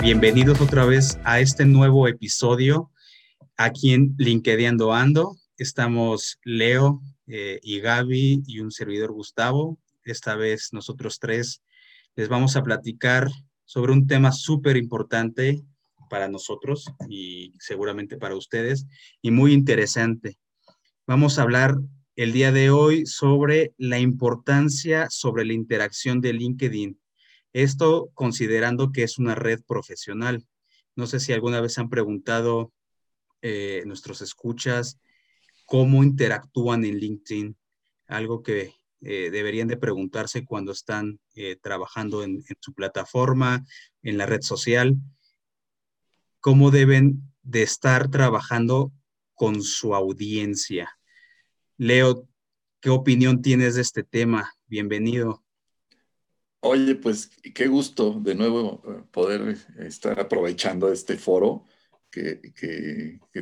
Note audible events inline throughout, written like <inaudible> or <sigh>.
Bienvenidos otra vez a este nuevo episodio aquí en LinkedIn Ando. Estamos Leo eh, y Gaby y un servidor Gustavo. Esta vez nosotros tres les vamos a platicar sobre un tema súper importante para nosotros y seguramente para ustedes y muy interesante. Vamos a hablar el día de hoy sobre la importancia sobre la interacción de LinkedIn. Esto considerando que es una red profesional. No sé si alguna vez han preguntado eh, nuestros escuchas cómo interactúan en LinkedIn, algo que eh, deberían de preguntarse cuando están eh, trabajando en, su plataforma, en la red social, cómo deben de estar trabajando con su audiencia. Leo, ¿qué opinión tienes de este tema? Bienvenido. Oye, pues qué gusto de nuevo eh, poder estar aprovechando este foro que,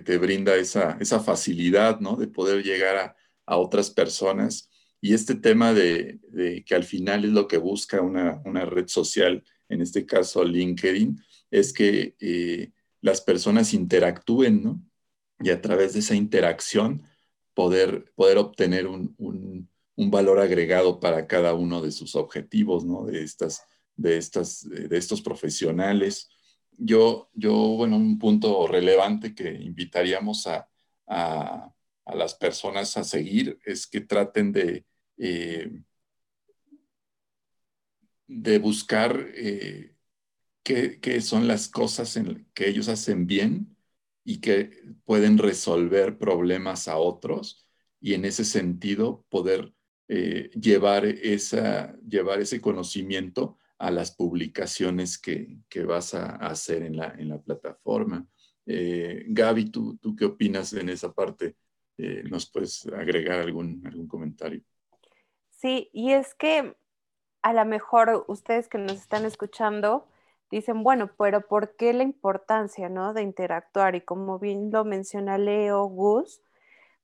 te brinda esa, facilidad, ¿no? De poder llegar a, otras personas. Y este tema de, que al final es lo que busca una, red social, en este caso LinkedIn, es que eh, las personas interactúen, ¿no? Y a través de esa interacción poder, poder obtener un, valor agregado para cada uno de sus objetivos, ¿no? De, estas, de, estas, de estos profesionales. Yo, yo, bueno, un punto relevante que invitaríamos a, las personas a seguir es que traten de, eh, de buscar eh, qué, qué, son las cosas en que ellos hacen bien y que pueden resolver problemas a otros y en ese sentido poder eh, llevar, esa, llevar ese conocimiento a las publicaciones que, que vas a hacer en la, en la plataforma. Eh, Gaby, ¿tú, ¿tú, qué opinas en esa parte? Eh, ¿Nos puedes agregar algún, algún comentario? Sí, y es que a lo mejor ustedes que nos están escuchando, dicen, bueno, pero ¿por qué la importancia, ¿no? De interactuar? Y como bien lo menciona Leo, Gus,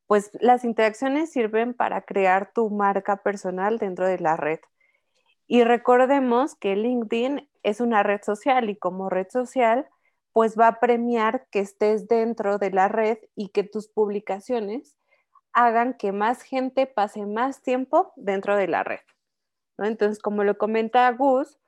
pues las interacciones sirven para crear tu marca personal dentro de la red. Y recordemos que LinkedIn es una red social y como red social, pues va a premiar que estés dentro de la red y que tus publicaciones hagan que más gente pase más tiempo dentro de la red. ¿no? Entonces, como lo comenta Gus,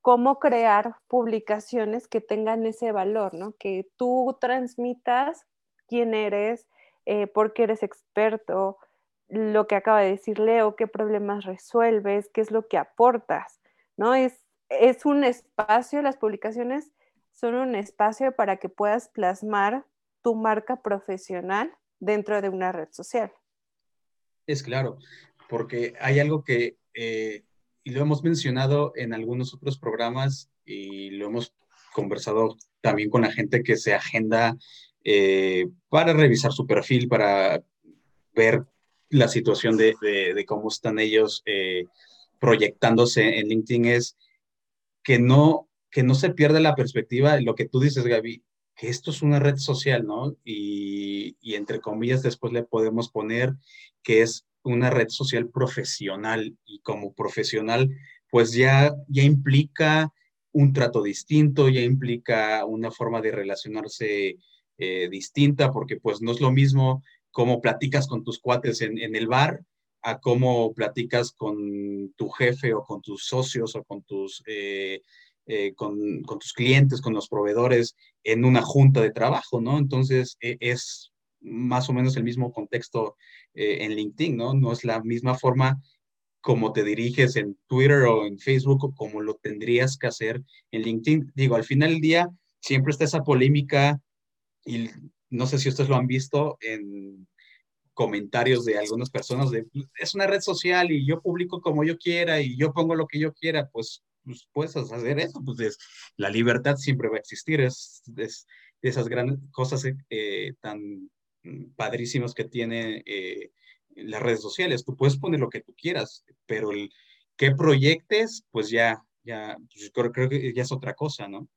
cómo crear publicaciones que tengan ese valor, ¿no? Que tú transmitas quién eres, eh, por qué eres experto, lo que acaba de decir Leo, qué problemas resuelves, qué es lo que aportas, ¿no? Es, es un espacio, las publicaciones son un espacio para que puedas plasmar tu marca profesional dentro de una red social. Es claro, porque hay algo que eh, y lo hemos mencionado en algunos otros programas y lo hemos conversado también con la gente que se agenda eh, para revisar su perfil, para ver la situación de, cómo están ellos eh, proyectándose en LinkedIn, es que no, que no se pierda la perspectiva lo que tú dices, Gaby, que esto es una red social, ¿no? Y, y entre comillas después le podemos poner que es una red social profesional y como profesional, pues ya, ya implica un trato distinto, ya implica una forma de relacionarse eh, distinta, porque pues no es lo mismo cómo platicas con tus cuates en, el bar a cómo platicas con tu jefe o con tus socios o con tus, eh, eh, con, con, tus clientes, con los proveedores en una junta de trabajo, ¿no? Entonces e, es más o menos el mismo contexto en LinkedIn, ¿no? No es la misma forma como te diriges en Twitter o en Facebook o como lo tendrías que hacer en LinkedIn. Digo, al final del día siempre está esa polémica y no sé si ustedes lo han visto en comentarios de algunas personas de es una red social y yo publico como yo quiera y yo pongo lo que yo quiera, pues, pues puedes hacer eso, pues la libertad siempre va a existir, es, es esas grandes cosas eh, tan padrísimos que tiene eh, las redes sociales. Tú puedes poner lo que tú quieras, pero el que proyectes, pues ya, ya, pues creo, creo, que ya es otra cosa, ¿no?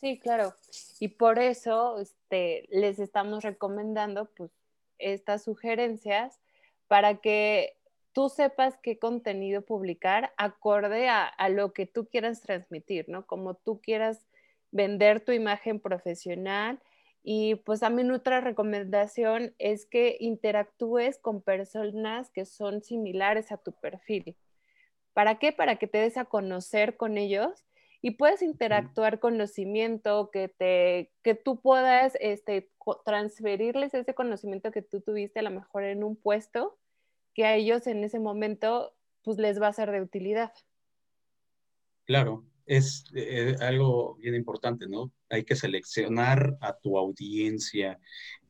Sí, claro. Y por eso este, les estamos recomendando pues, estas sugerencias para que tú sepas qué contenido publicar acorde a, a, lo que tú quieras transmitir, ¿no? Como tú quieras vender tu imagen profesional. Y pues mí otra recomendación es que interactúes con personas que son similares a tu perfil. ¿Para qué? Para que te des a conocer con ellos y puedes interactuar conocimiento, que, te, que tú puedas este, transferirles ese conocimiento que tú tuviste a lo mejor en un puesto que a ellos en ese momento pues les va a ser de utilidad. Claro, es eh, algo bien importante, ¿no? Hay que seleccionar a tu audiencia,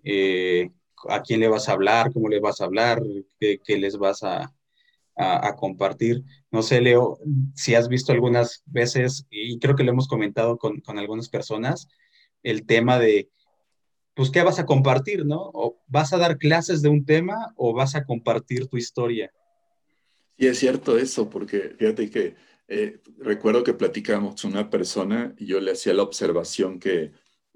eh, a quién le vas a hablar, cómo le vas a hablar, qué, qué les vas a, a, compartir. No sé, Leo, si has visto algunas veces, y creo que lo hemos comentado con, con algunas personas, el tema de, pues, ¿qué vas a compartir, no? ¿O vas a dar clases de un tema o vas a compartir tu historia? Sí, es cierto eso, porque fíjate que eh, recuerdo que platicábamos con una persona y yo le hacía la observación que,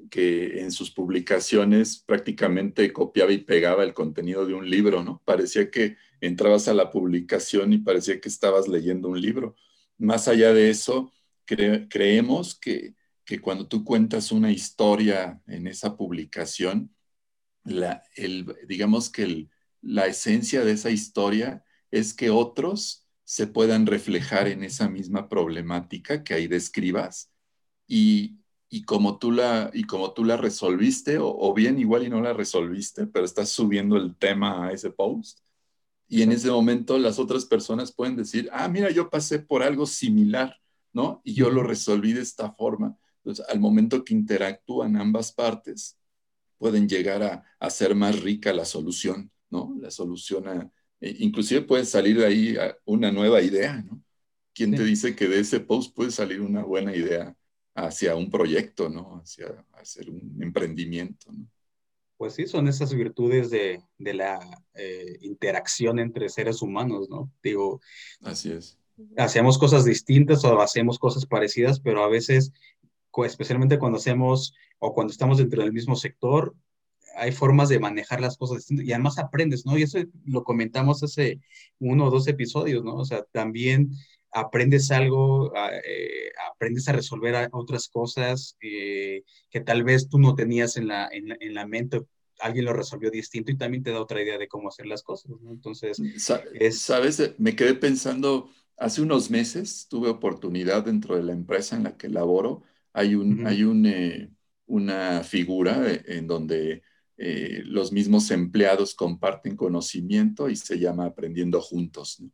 que en sus publicaciones prácticamente copiaba y pegaba el contenido de un libro, ¿no? Parecía que entrabas a la publicación y parecía que estabas leyendo un libro. Más allá de eso, creemos que, que, cuando tú cuentas una historia en esa publicación, la, el, digamos que la esencia de esa historia es que otros se puedan reflejar en esa misma problemática que ahí describas y, y como tú la, y como tú la resolviste, o, o, bien igual y no la resolviste, pero estás subiendo el tema a ese post, y en ese momento las otras personas pueden decir, ah, mira, yo pasé por algo similar, ¿no? Y yo lo resolví de esta forma. Entonces, al momento que interactúan ambas partes, pueden llegar a, hacer más rica la solución, ¿no? La solución a, e inclusive puede salir de ahí una nueva idea, ¿no? ¿Quién te dice que de ese post puede salir una buena idea hacia un proyecto, ¿no? Hacia hacer un emprendimiento, ¿no? Pues sí, son esas virtudes de, de la eh, interacción entre seres humanos, ¿no? Digo, así es. Hacemos cosas distintas o hacemos cosas parecidas, pero a veces, especialmente cuando hacemos o cuando estamos dentro del mismo sector, hay formas de manejar las cosas distintas y además aprendes, ¿no? Y eso lo comentamos hace uno o dos episodios, ¿no? O sea, también aprendes algo, eh, aprendes a resolver otras cosas eh, que tal vez tú no tenías en la, en, la mente, alguien lo resolvió distinto y también te da otra idea de cómo hacer las cosas, ¿no? Entonces, ¿sabes? Me quedé pensando, hace unos meses tuve oportunidad dentro de la empresa en la que laboro, hay, un, hay un, eh, una figura en donde los mismos empleados comparten conocimiento y se llama Aprendiendo Juntos, ¿no?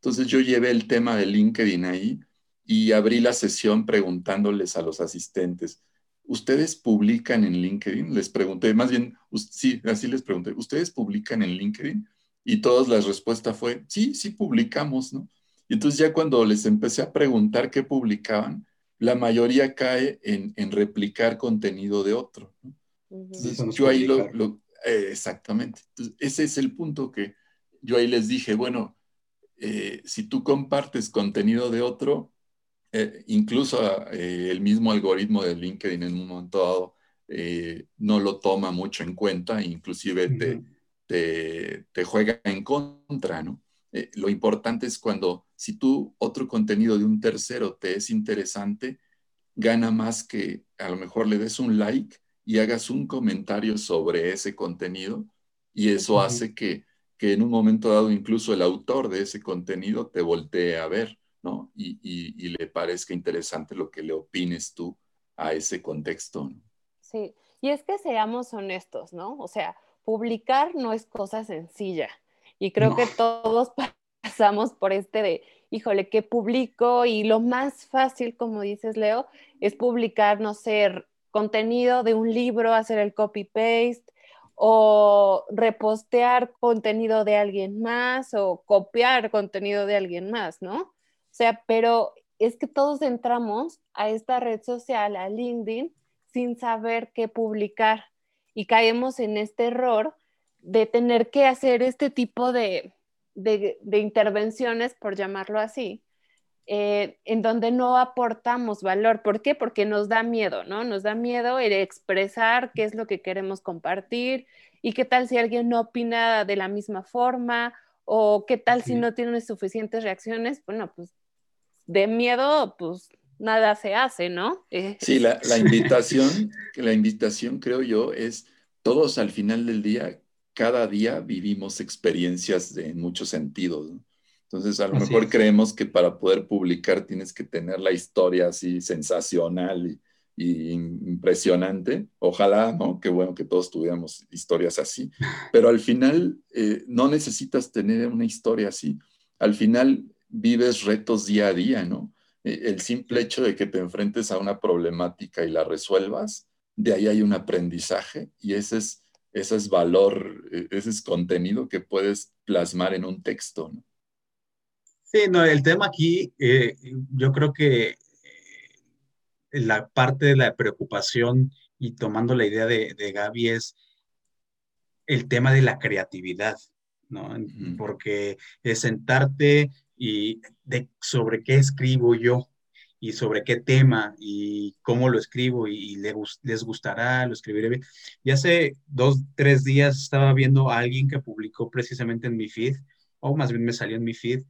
Entonces yo llevé el tema de LinkedIn ahí y abrí la sesión preguntándoles a los asistentes, ¿ustedes publican en LinkedIn? Les pregunté, más bien, sí, así les pregunté, ¿ustedes publican en LinkedIn? Y todas las respuestas fue, sí, sí publicamos, ¿no? Y entonces ya cuando les empecé a preguntar qué publicaban, la mayoría cae en, replicar contenido de otro. ¿no? Entonces, yo ahí lo, eh, exactamente. Entonces, ese es el punto que yo ahí les dije, bueno, eh, si tú compartes contenido de otro, eh, incluso eh, el mismo algoritmo de LinkedIn en un momento dado no lo toma mucho en cuenta, inclusive te, te, juega en contra, ¿no? lo importante es cuando si tú otro contenido de un tercero te es interesante, gana más que a lo mejor le des un like y hagas un comentario sobre ese contenido y eso hace que que en un momento dado incluso el autor de ese contenido te voltee a ver, ¿no? Y, y, le parezca interesante lo que le opines tú a ese contexto. Sí, y es que seamos honestos, ¿no? O sea, publicar no es cosa sencilla. Y creo que todos pasamos por este de, híjole, ¿qué publico? Y lo más fácil, como dices, Leo, es publicar, no sé, contenido de un libro, hacer el copy-paste, o repostear contenido de alguien más o copiar contenido de alguien más, ¿no? O sea, pero es que todos entramos a esta red social, a LinkedIn, sin saber qué publicar y caemos en este error de tener que hacer este tipo de, de, de intervenciones, por llamarlo así, eh, en donde no aportamos valor. ¿Por qué? Porque nos da miedo, ¿no? Nos da miedo el expresar qué es lo que queremos compartir y qué tal si alguien no opina de la misma forma O qué tal si no tienes suficientes reacciones, bueno, pues de miedo, pues nada se hace, ¿no? Eh, sí, la, la invitación, <laughs> la invitación creo yo es todos al final del día, cada día vivimos experiencias de, en muchos sentidos. Entonces, a lo mejor creemos que para poder publicar tienes que tener la historia así sensacional y, impresionante. Ojalá, ¿no? Qué bueno que todos tuviéramos historias así. <laughs> Pero al final eh, no necesitas tener una historia así. Al final vives retos día a día, ¿no? Eh, el simple hecho de que te enfrentes a una problemática y la resuelvas, de ahí hay un aprendizaje y ese es, ese es valor, eh, ese es contenido que puedes plasmar en un texto, ¿no? Sí, no, el tema aquí, eh, yo creo que la parte de la preocupación y tomando la idea de, de Gaby es el tema de la creatividad, ¿no? Porque es sentarte y de sobre qué escribo yo y sobre qué tema y cómo lo escribo y, les gustará, lo escribiré bien. Y hace dos, tres días estaba viendo a alguien que publicó precisamente en mi feed, o más bien me salió en mi feed,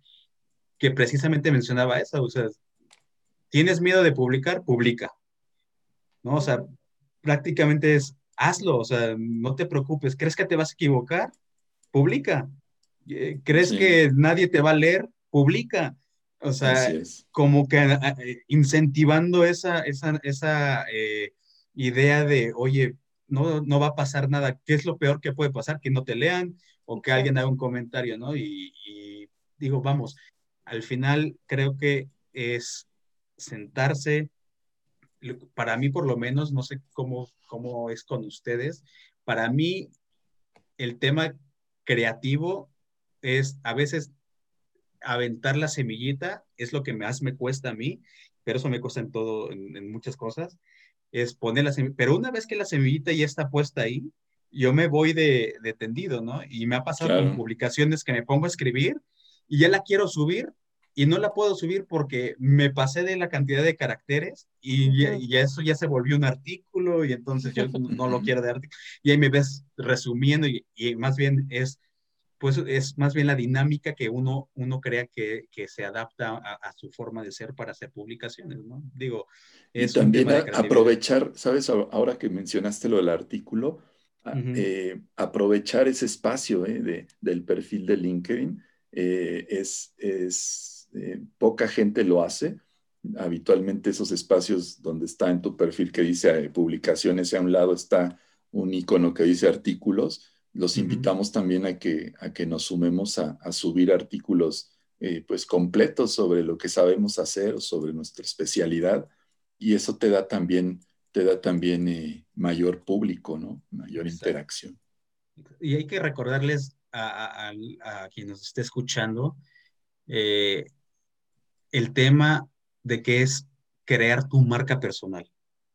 que precisamente mencionaba eso, o sea, ¿tienes miedo de publicar? Publica. ¿No? O sea, prácticamente es, hazlo, o sea, no te preocupes, ¿crees que te vas a equivocar? Publica. Eh, ¿Crees que nadie te va a leer? publica. O sea, como que eh, incentivando esa, esa, esa eh, idea de, oye, no, no va a pasar nada. ¿Qué es lo peor que puede pasar? Que no te lean o que alguien haga un comentario, ¿no? Y, y digo, vamos, al final creo que es sentarse, para mí por lo menos, no sé cómo, cómo es con ustedes, para mí el tema creativo es a veces aventar la semillita es lo que más me cuesta a mí, pero eso me cuesta en todo, en, muchas cosas, es poner la semillita. Pero una vez que la semillita ya está puesta ahí, yo me voy de, tendido, ¿no? Y me ha pasado con publicaciones que me pongo a escribir y ya la quiero subir y no la puedo subir porque me pasé de la cantidad de caracteres y ya, eso ya se volvió un artículo y entonces yo no lo <laughs> quiero de artículo. Y ahí me ves resumiendo y, y más bien es pues es más bien la dinámica que uno, uno crea que, se adapta a, su forma de ser para hacer publicaciones, ¿no? Digo, es y también aprovechar, ¿sabes? Ahora que mencionaste lo del artículo, eh, aprovechar ese espacio eh, del perfil de LinkedIn eh, es, es poca gente lo hace. Habitualmente esos espacios donde está en tu perfil que dice publicaciones y a un lado está un icono que dice artículos, los invitamos también a que, a que nos sumemos a, subir artículos eh, pues completos sobre lo que sabemos hacer o sobre nuestra especialidad y eso te da también, te da también eh, mayor público, ¿no? Mayor interacción. Y hay que recordarles a, quien nos esté escuchando eh, el tema de que es crear tu marca personal.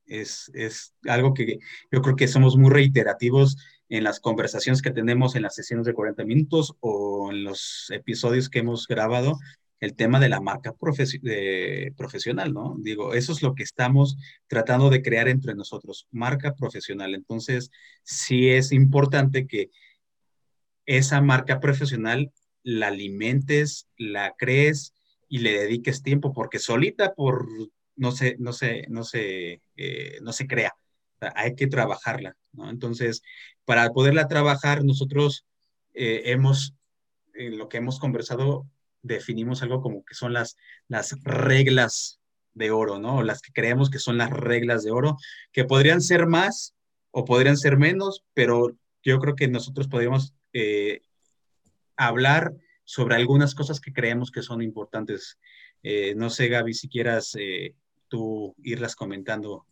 Es, es, algo que yo creo que somos muy reiterativos en las conversaciones que tenemos en las sesiones de 40 minutos o en los episodios que hemos grabado, el tema de la marca profesional, ¿no? Digo, eso es lo que estamos tratando de crear entre nosotros, marca profesional. Entonces, sí es importante que esa marca profesional la alimentes, la crees y le dediques tiempo, porque solita por no se, no se, no se, eh, no se crea. hay que trabajarla. Entonces, para poderla trabajar, nosotros eh, hemos, en lo que hemos conversado, definimos algo como que son las, las reglas de oro, ¿no? Las que creemos que son las reglas de oro, que podrían ser más o podrían ser menos, pero yo creo que nosotros podríamos eh, hablar sobre algunas cosas que creemos que son importantes. Eh, no sé, Gaby, si quieras tú irlas comentando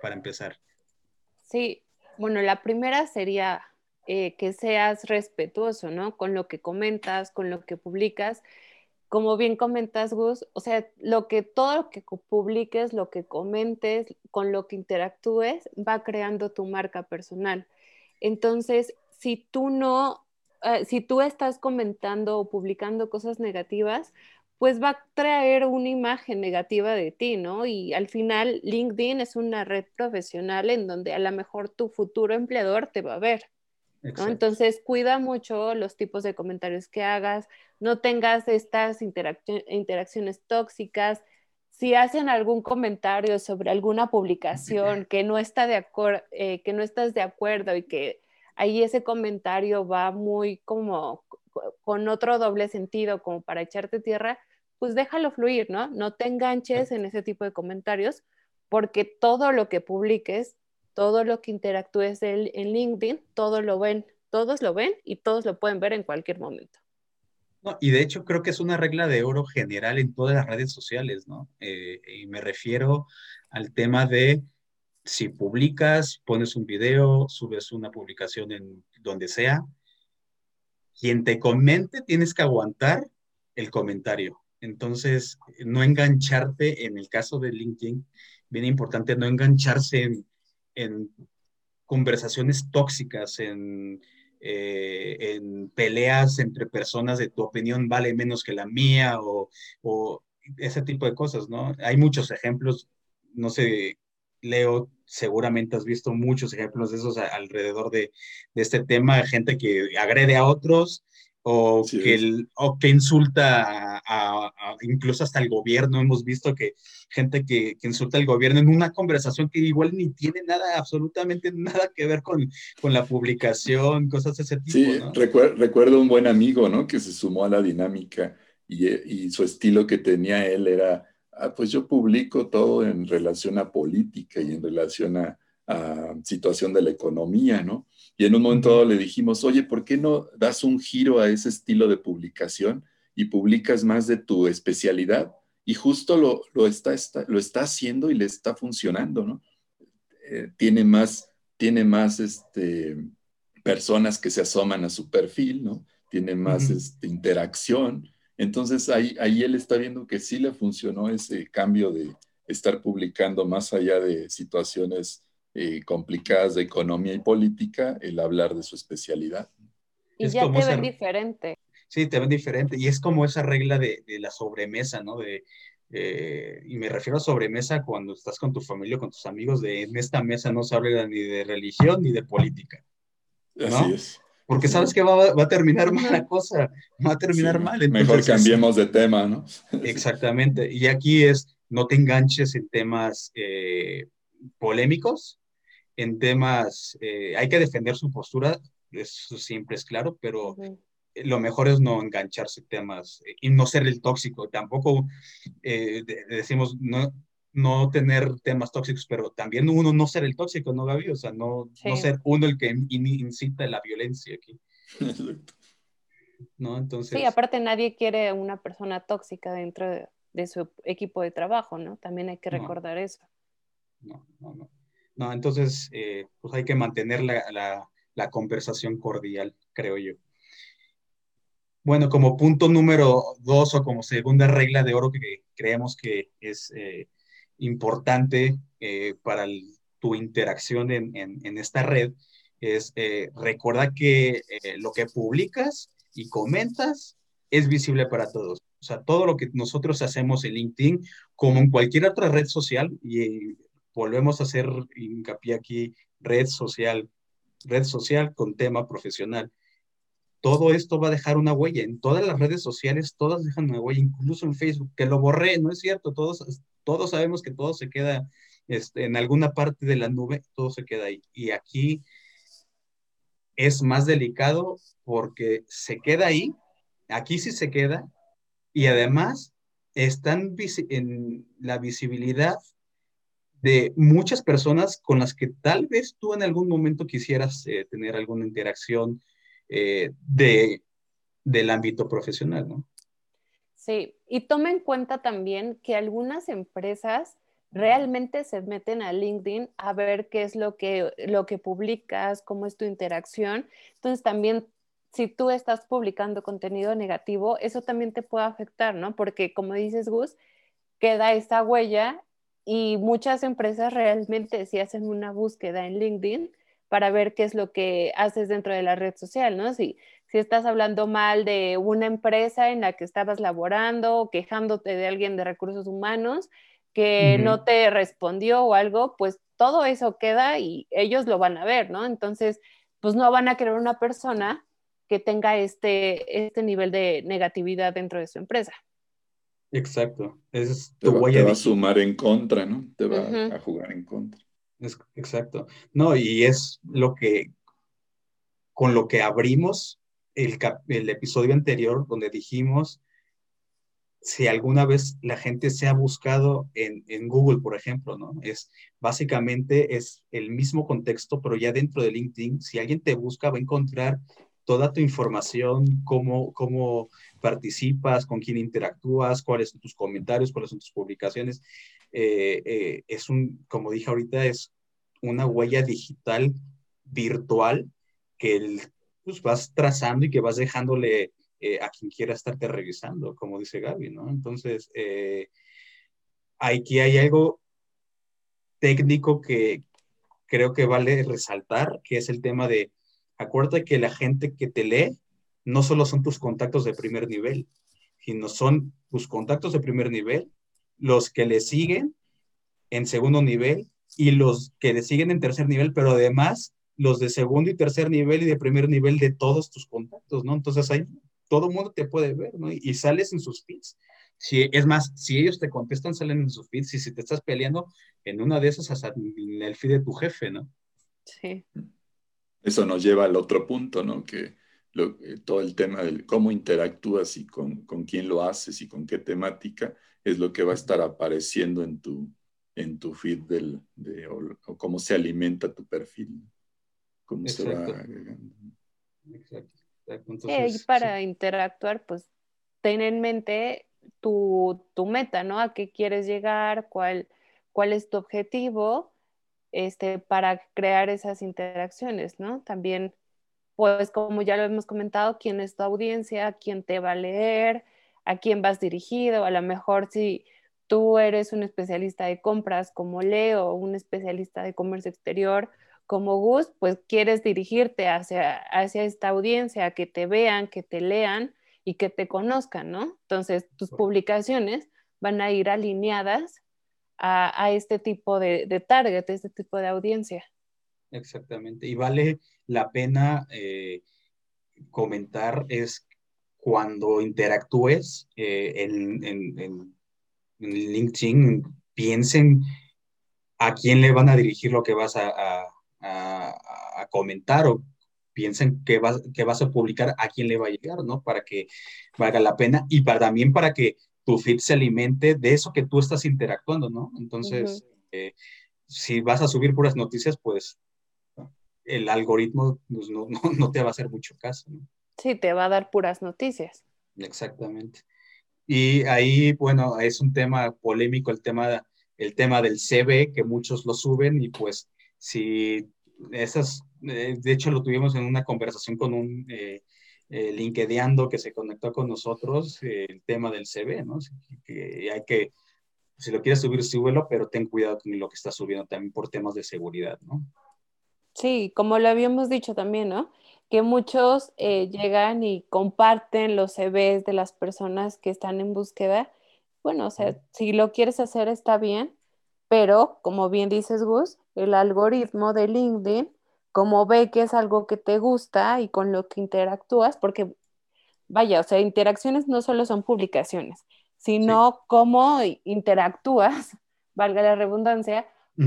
para empezar. Sí, bueno, la primera sería eh, que seas respetuoso, ¿no? Con lo que comentas, con lo que publicas. Como bien comentas, Gus, o sea, lo que todo lo que publiques, lo que comentes, con lo que interactúes, va creando tu marca personal. Entonces, si tú no, eh, si tú estás comentando o publicando cosas negativas, pues va a traer una imagen negativa de ti, ¿no? Y al final LinkedIn es una red profesional en donde a lo mejor tu futuro empleador te va a ver. Entonces, cuida mucho los tipos de comentarios que hagas, no tengas estas interacciones tóxicas. Si hacen algún comentario sobre alguna publicación <clears throat> que no, está de eh, que no estás de acuerdo y que ahí ese comentario va muy como con otro doble sentido, como para echarte tierra, pues déjalo fluir, ¿no? No te enganches en ese tipo de comentarios, porque todo lo que publiques, todo lo que interactúes en, LinkedIn, todo lo ven, todos lo ven y todos lo pueden ver en cualquier momento. No, y de hecho creo que es una regla de oro general en todas las redes sociales, ¿no? Eh, y me refiero al tema de si publicas, pones un video, subes una publicación en donde sea, quien te comente tienes que aguantar el comentario. Entonces, no engancharte, en el caso de LinkedIn, bien importante, no engancharse en, conversaciones tóxicas, en, eh, en, peleas entre personas de tu opinión vale menos que la mía o, o ese tipo de cosas, ¿no? Hay muchos ejemplos, no sé, Leo, seguramente has visto muchos ejemplos de esos alrededor de, de este tema, gente que agrede a otros o, que, o que insulta a, incluso hasta el gobierno. Hemos visto que gente que, que, insulta al gobierno en una conversación que igual ni tiene nada, absolutamente nada que ver con, con la publicación, cosas de ese tipo. Sí, recuerdo un buen amigo, ¿no? Que se sumó a la dinámica y, y su estilo que tenía él era, ah, pues yo publico todo en relación a política y en relación a, a situación de la economía, ¿no? Y en un momento le dijimos, oye, ¿por qué no das un giro a ese estilo de publicación y publicas más de tu especialidad? Y justo lo, lo, está, lo está haciendo y le está funcionando, ¿no? Eh, tiene más, tiene más este, personas que se asoman a su perfil, ¿no? Tiene más este, interacción. Entonces ahí, ahí él está viendo que sí le funcionó ese cambio de estar publicando más allá de situaciones eh, complicadas de economía y política el hablar de su especialidad. Y ya te ven diferente. Sí, te ven diferente. Y es como esa regla de, la sobremesa, ¿no? De, eh, y me refiero a sobremesa cuando estás con tu familia o con tus amigos, de en esta mesa no se habla ni de religión ni de política. Así es. Porque sabes que va, a terminar mal la cosa, va a terminar mal. mejor cambiemos de tema, ¿no? Exactamente. Y aquí es, no te enganches en temas eh, polémicos, en temas, eh, hay que defender su postura, eso siempre es claro, pero lo mejor es no engancharse temas eh, y no ser el tóxico. Tampoco eh, decimos no, no tener temas tóxicos, pero también uno no ser el tóxico, ¿no, Gaby? O sea, no, no ser uno el que incita la violencia aquí. ¿No? Entonces... Sí, aparte nadie quiere una persona tóxica dentro de, su equipo de trabajo, ¿no? También hay que recordar eso. No, no, no. ¿no? Entonces, eh, pues hay que mantener la, conversación cordial, creo yo. Bueno, como punto número dos o como segunda regla de oro que creemos que es eh, importante eh, para tu interacción en, esta red, es recuerda que lo que publicas y comentas es visible para todos. O sea, todo lo que nosotros hacemos en LinkedIn, como en cualquier otra red social, y volvemos a hacer hincapié aquí, red social, red social con tema profesional. Todo esto va a dejar una huella. En todas las redes sociales, todas dejan una huella, incluso en Facebook, que lo borré, no es cierto, todos, todos sabemos que todo se queda este, en alguna parte de la nube, todo se queda ahí. Y aquí es más delicado porque se queda ahí, aquí sí se queda, y además están en la visibilidad de muchas personas con las que tal vez tú en algún momento quisieras eh, tener alguna interacción eh, de, del ámbito profesional, ¿no? Sí, y toma en cuenta también que algunas empresas realmente se meten a LinkedIn a ver qué es lo que, lo que publicas, cómo es tu interacción. Entonces también si tú estás publicando contenido negativo, eso también te puede afectar, ¿no? Porque como dices, Gus, queda esa huella y muchas empresas realmente sí hacen una búsqueda en LinkedIn para ver qué es lo que haces dentro de la red social, ¿no? Si, si estás hablando mal de una empresa en la que estabas laborando, quejándote de alguien de recursos humanos que no te respondió o algo, pues todo eso queda y ellos lo van a ver, ¿no? Entonces, pues no van a querer una persona que tenga este, este nivel de negatividad dentro de su empresa. Exacto. Es te, va, a sumar en contra, ¿no? Te va a jugar en contra. Exacto. No, y es lo que, con lo que abrimos el, el episodio anterior, donde dijimos si alguna vez la gente se ha buscado en, en, Google, por ejemplo, ¿no? Es básicamente es el mismo contexto, pero ya dentro de LinkedIn, si alguien te busca, va a encontrar toda tu información, cómo, cómo participas, con quién interactúas, cuáles son tus comentarios, cuáles son tus publicaciones. Eh, eh, es un, como dije ahorita, es una huella digital virtual que pues, vas trazando y que vas dejándole eh, a quien quiera estarte revisando, como dice Gaby, ¿no? Entonces, aquí hay algo técnico que creo que vale resaltar, que es el tema de, acuérdate que la gente que te lee no solo son tus contactos de primer nivel, sino son tus contactos de primer nivel, los que le siguen en segundo nivel y los que le siguen en tercer nivel, pero además los de segundo y tercer nivel y de primer nivel de todos tus contactos, ¿no? Entonces ahí todo el mundo te puede ver, ¿no? Y, sales en sus feeds. Si, es más, si ellos te contestan, salen en sus feeds. Y si te estás peleando, en una de esas, hasta en el feed de tu jefe, ¿no? Sí. Eso nos lleva al otro punto, ¿no? Que eh, todo el tema de cómo interactúas y con, con, quién lo haces y con qué temática es lo que va a estar apareciendo en tu, en tu feed del, de, o, cómo se alimenta tu perfil, cómo se va agregando. Exacto. y para interactuar, pues ten en mente tu, tu, meta, ¿no? A qué quieres llegar, cuál, cuál es tu objetivo este, para crear esas interacciones, ¿no? También pues como ya lo hemos comentado, quién es tu audiencia, quién te va a leer, a quién vas dirigido, a lo mejor si tú eres un especialista de compras como Leo, un especialista de comercio exterior como Gus, pues quieres dirigirte hacia, hacia esta audiencia, que te vean, que te lean y que te conozcan, ¿no? Entonces, tus publicaciones van a ir alineadas a, este tipo de, de target, este tipo de audiencia. Exactamente. Y vale la pena eh, comentar es cuando interactúes eh, en, en, LinkedIn, piensen a quién le van a dirigir lo que vas a, a, comentar o piensen que vas, que vas a publicar a quién le va a llegar, ¿no? Para que valga la pena y para, también para que tu feed se alimente de eso que tú estás interactuando, ¿no? Entonces, eh, si vas a subir puras noticias, pues el algoritmo pues, no, no, te va a hacer mucho caso. ¿no? Sí, te va a dar puras noticias. Exactamente. Y ahí, bueno, es un tema polémico el tema, el tema del CV, que muchos lo suben y pues si esas, eh, de hecho lo tuvimos en una conversación con un eh, eh que se conectó con nosotros, eh, el tema del CV, ¿no? Que hay que, si lo quieres subir, súbelo, pero ten cuidado con lo que estás subiendo también por temas de seguridad, ¿no? Sí, como lo habíamos dicho también, ¿no? Que muchos eh, llegan y comparten los CVs de las personas que están en búsqueda. Bueno, o sea, si lo quieres hacer está bien, pero como bien dices, Gus, el algoritmo de LinkedIn, como ve que es algo que te gusta y con lo que interactúas, porque vaya, o sea, interacciones no solo son publicaciones, sino cómo interactúas, <laughs> valga la redundancia,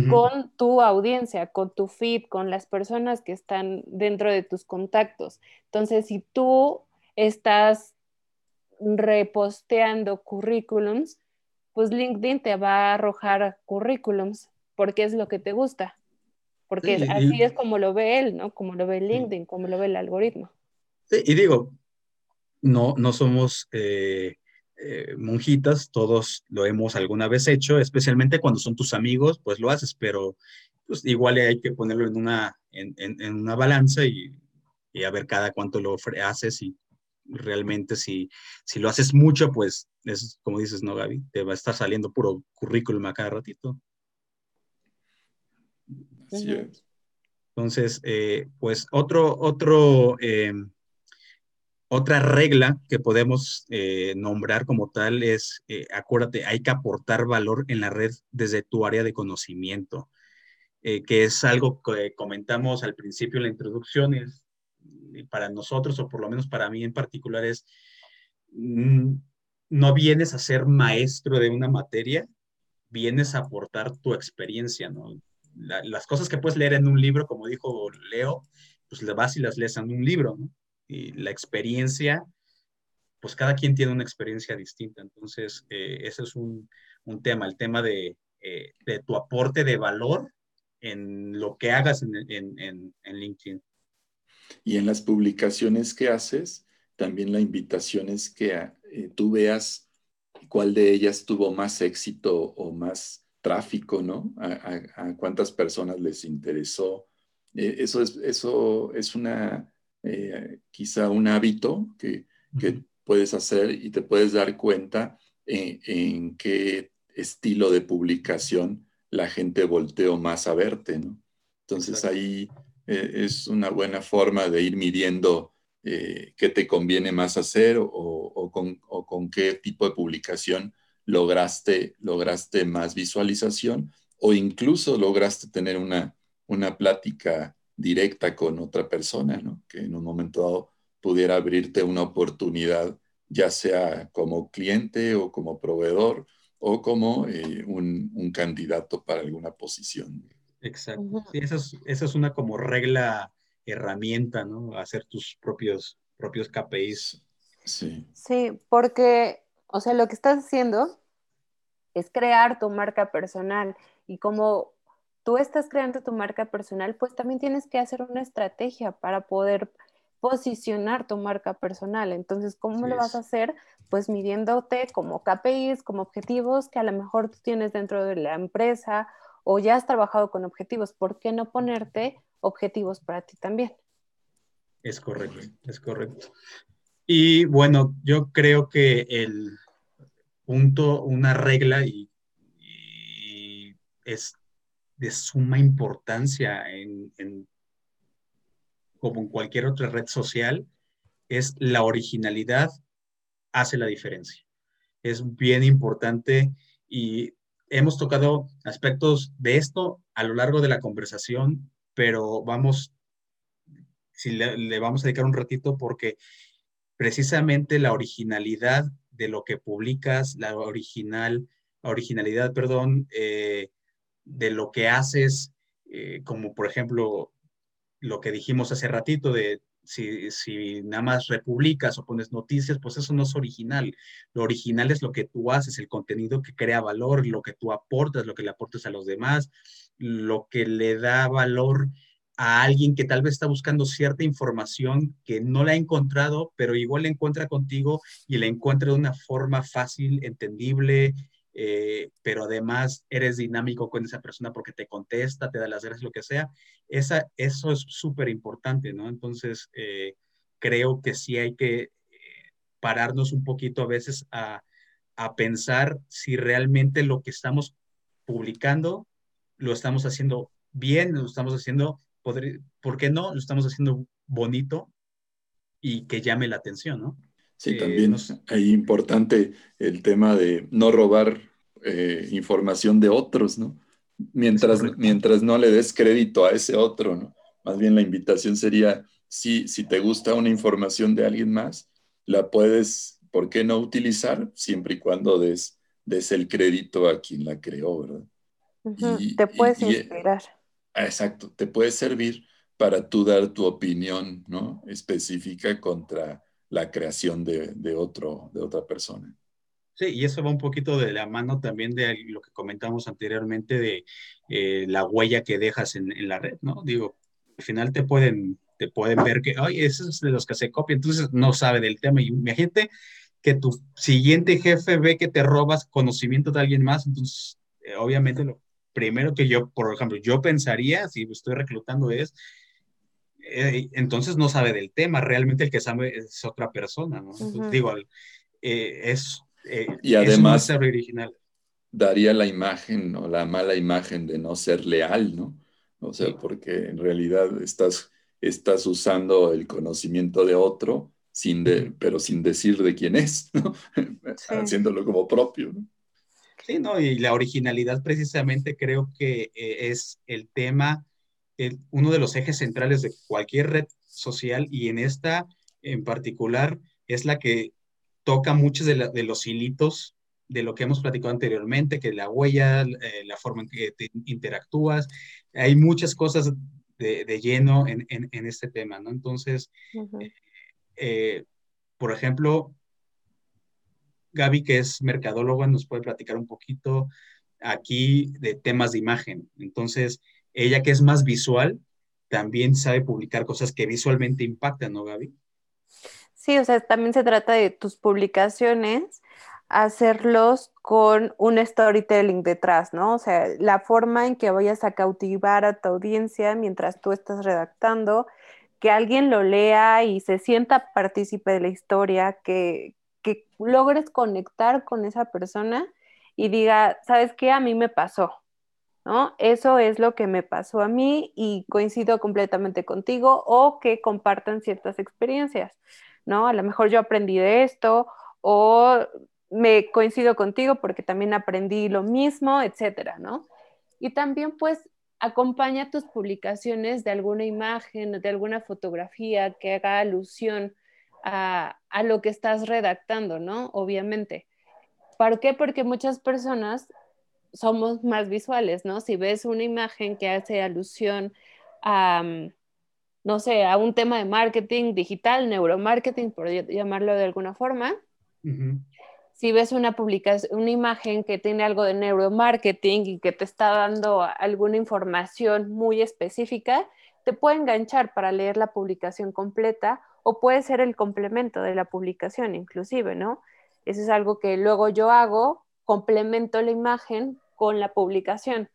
con tu audiencia, con tu feed, con las personas que están dentro de tus contactos. Entonces, si tú estás reposteando currículums, pues LinkedIn te va a arrojar currículums porque es lo que te gusta. Porque así es como lo ve él, ¿no? Como lo ve LinkedIn, como lo ve el algoritmo. Sí, y digo, no, no somos eh, eh, monjitas, todos lo hemos alguna vez hecho, especialmente cuando son tus amigos, pues lo haces, pero pues igual hay que ponerlo en una, en, en, una balanza y, y, a ver cada cuánto lo haces y realmente si, si lo haces mucho, pues es como dices, ¿no, Gaby? Te va a estar saliendo puro currículum a cada ratito. Así es. Entonces, eh, pues otro, otro eh, otra regla que podemos eh, nombrar como tal es, eh, acuérdate, hay que aportar valor en la red desde tu área de conocimiento. eh, que es algo que comentamos al principio en la introducción, es, para nosotros, o por lo menos para mí en particular, es, mm, no vienes a ser maestro de una materia, vienes a aportar tu experiencia, las cosas que puedes leer en un libro, como dijo Leo, pues le vas y las lees en un libro, ¿no? La experiencia, pues cada quien tiene una experiencia distinta. Entonces, eh, ese es un, un, tema, el tema de, eh, de, tu aporte de valor en lo que hagas en, en, en, LinkedIn. Y en las publicaciones que haces, también la invitación es que eh, tú veas cuál de ellas tuvo más éxito o más tráfico, ¿no? A, cuántas personas les interesó. Eh, eso, es, eso es una, eh, quizá un hábito que, puedes hacer y te puedes dar cuenta en, qué estilo de publicación la gente volteó más a verte, ¿no? Entonces ahí eh, es una buena forma de ir midiendo eh, qué te conviene más hacer o, con, qué tipo de publicación lograste, lograste más visualización o incluso lograste tener una, una plática directa con otra persona, ¿no? que en un momento dado pudiera abrirte una oportunidad, ya sea como cliente o como proveedor o como eh, un, candidato para alguna posición. Exacto. Sí, esa es, esa es una como regla herramienta, ¿no? Hacer tus propios, propios KPIs. Sí. Sí, porque, o sea, lo que estás haciendo es crear tu marca personal y como tú estás creando tu marca personal, pues también tienes que hacer una estrategia para poder posicionar tu marca personal. Entonces, ¿cómo lo vas a hacer? Pues midiéndote como KPIs, como objetivos que a lo mejor tú tienes dentro de la empresa o ya has trabajado con objetivos. ¿Por qué no ponerte objetivos para ti también. Es correcto, es correcto. Y bueno, yo creo que el punto, una regla y, es de suma importancia en, como en cualquier otra red social, es la originalidad hace la diferencia. Es bien importante y hemos tocado aspectos de esto a lo largo de la conversación pero vamos, si le, vamos a dedicar un ratito porque precisamente la originalidad de lo que publicas, la original, originalidad, perdón, eh, de lo que haces, eh, como por ejemplo lo que dijimos hace ratito de si, si, nada más republicas o pones noticias, pues eso no es original. Lo original es lo que tú haces, el contenido que crea valor, lo que tú aportas, lo que le aportas a los demás, lo que le da valor a alguien que tal vez está buscando cierta información que no la ha encontrado, pero igual la encuentra contigo y la encuentra de una forma fácil, entendible, eh, pero además eres dinámico con esa persona porque te contesta, te da las gracias, lo que sea. Esa, eso es súper importante, ¿no? Entonces, eh, creo que sí hay que eh, pararnos un poquito a veces a, a pensar si realmente lo que estamos publicando lo estamos haciendo bien, lo estamos haciendo, ¿por qué no? Lo estamos haciendo bonito y que llame la atención, ¿no? Sí, también es importante el tema de no robar eh, información de otros, ¿no? Mientras, mientras no le des crédito a ese otro, ¿no? Más bien la invitación sería, si, si te gusta una información de alguien más, la puedes, ¿por qué no utilizar? Siempre y cuando des, des el crédito a quien la creó, ¿verdad? te puedes inspirar. exacto, te puede servir para tú dar tu opinión ¿no? específica contra la creación de, otro, de otra persona. Sí, y eso va un poquito de la mano también de lo que comentamos anteriormente de eh, la huella que dejas en, la red, ¿no? Digo, al final te pueden, te pueden ver que, ay, ese es de los que se copia, entonces no sabe del tema. Y imagínate que tu siguiente jefe ve que te robas conocimiento de alguien más, entonces eh, obviamente lo, primero que yo, por ejemplo, yo pensaría, si estoy reclutando es, eh, entonces no sabe del tema, realmente el que sabe es otra persona, ¿no? digo, eh, es... Eh, y además, original. daría la imagen o la mala imagen de no ser leal, ¿no? O sea, porque en realidad estás, estás usando el conocimiento de otro, sin de, pero sin decir de quién es, ¿no? <laughs> Haciéndolo como propio, ¿no? Sí, no, y la originalidad precisamente creo que eh, es el tema, uno de los ejes centrales de cualquier red social y en esta en particular es la que toca muchos de, los hilitos de lo que hemos platicado anteriormente, que la huella, eh, la forma en que te interactúas, hay muchas cosas de, lleno en, este tema, ¿no? Entonces, eh, por ejemplo, Gaby, que es mercadóloga, nos puede platicar un poquito aquí de temas de imagen. Entonces, ella que es más visual, también sabe publicar cosas que visualmente impactan, ¿no, Gaby? Sí, o sea, también se trata de tus publicaciones, hacerlos con un storytelling detrás, ¿no? O sea, la forma en que vayas a cautivar a tu audiencia mientras tú estás redactando, que alguien lo lea y se sienta partícipe de la historia, que, que logres conectar con esa persona y diga, ¿sabes qué? A mí me pasó, ¿no? Eso es lo que me pasó a mí y coincido completamente contigo o que compartan ciertas experiencias, ¿no? A lo mejor yo aprendí de esto o me coincido contigo porque también aprendí lo mismo, etcétera, ¿no? Y también pues acompaña tus publicaciones de alguna imagen, de alguna fotografía que haga alusión a, lo que estás redactando, ¿no? Obviamente. ¿Por qué? Porque muchas personas somos más visuales, ¿no? Si ves una imagen que hace alusión a, mm, no sé, a un tema de marketing digital, neuromarketing, por llamarlo de alguna forma, si ves una publicación, una imagen que tiene algo de neuromarketing y que te está dando alguna información muy específica, te puede enganchar para leer la publicación completa o puede ser el complemento de la publicación inclusive, ¿no? Eso es algo que luego yo hago, complemento la imagen con la publicación.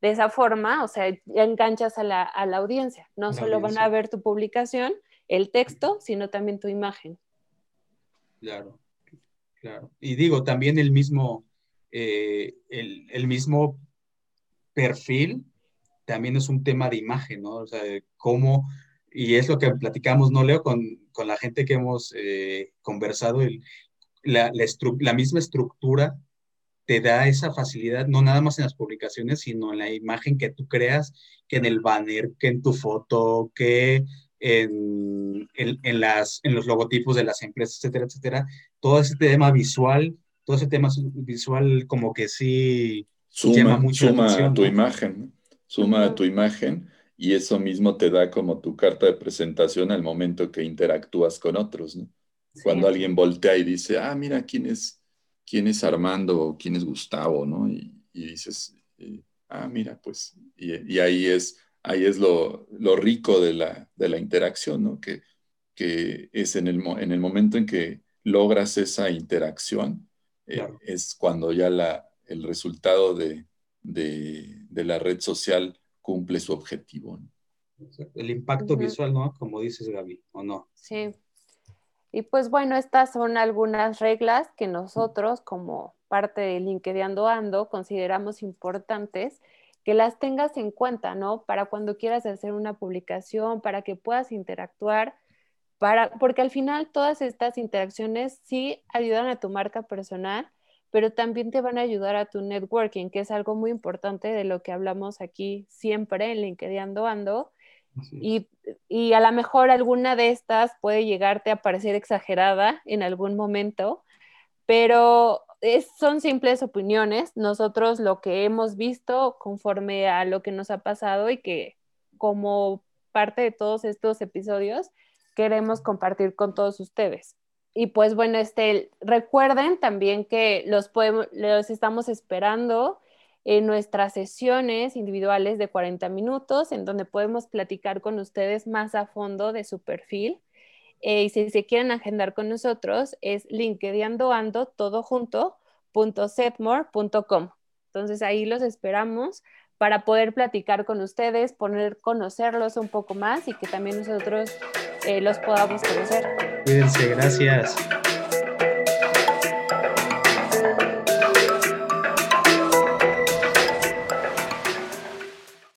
De esa forma, o sea, ya enganchas a la, audiencia. No solo van a ver tu publicación, el texto, sino también tu imagen. Claro, claro. Y digo, también el mismo, eh, el, el, mismo perfil también es un tema de imagen, ¿no? O sea, cómo y es lo que platicamos, ¿no, Leo? Con, con la gente que hemos eh, conversado, el, la, la, la, misma estructura te da esa facilidad, no nada más en las publicaciones, sino en la imagen que tú creas, que en el banner, que en tu foto, que en, en, en las, en los logotipos de las empresas, etcétera, etcétera. Todo ese tema visual, todo ese tema visual como que sí suma, llama mucho suma tu imagen, suma tu imagen y eso mismo te da como tu carta de presentación al momento que interactúas con otros, ¿no? Cuando alguien voltea y dice, ah, mira, ¿quién es, quién es Armando o quién es Gustavo, ¿no? Y, dices, eh, ah, mira, pues, y, ahí es, ahí es lo, rico de la, de la, interacción, ¿no? Que, que es en el, en el momento en que logras esa interacción, eh, es cuando ya la, el resultado de, de, de la red social cumple su objetivo. El impacto visual, ¿no? Como dices, Gaby, ¿o no? Sí. Y pues bueno, estas son algunas reglas que nosotros como parte de LinkedIn Ando consideramos importantes que las tengas en cuenta, ¿no? Para cuando quieras hacer una publicación, para que puedas interactuar, para, porque al final todas estas interacciones sí ayudan a tu marca personal pero también te van a ayudar a tu networking, que es algo muy importante de lo que hablamos aquí siempre en LinkedIn Ando. Y, y, a lo mejor alguna de estas puede llegarte a parecer exagerada en algún momento, pero es, son simples opiniones. Nosotros lo que hemos visto conforme a lo que nos ha pasado y que como parte de todos estos episodios queremos compartir con todos ustedes y pues bueno, este, recuerden también que los, podemos, los estamos esperando en nuestras sesiones individuales de 40 minutos, en donde podemos platicar con ustedes más a fondo de su perfil. Eh, y si se quieren agendar con nosotros, es linkedinando todo junto, Entonces ahí los esperamos para poder platicar con ustedes, poner conocerlos un poco más y que también nosotros eh, los podamos conocer. Cuídense, gracias.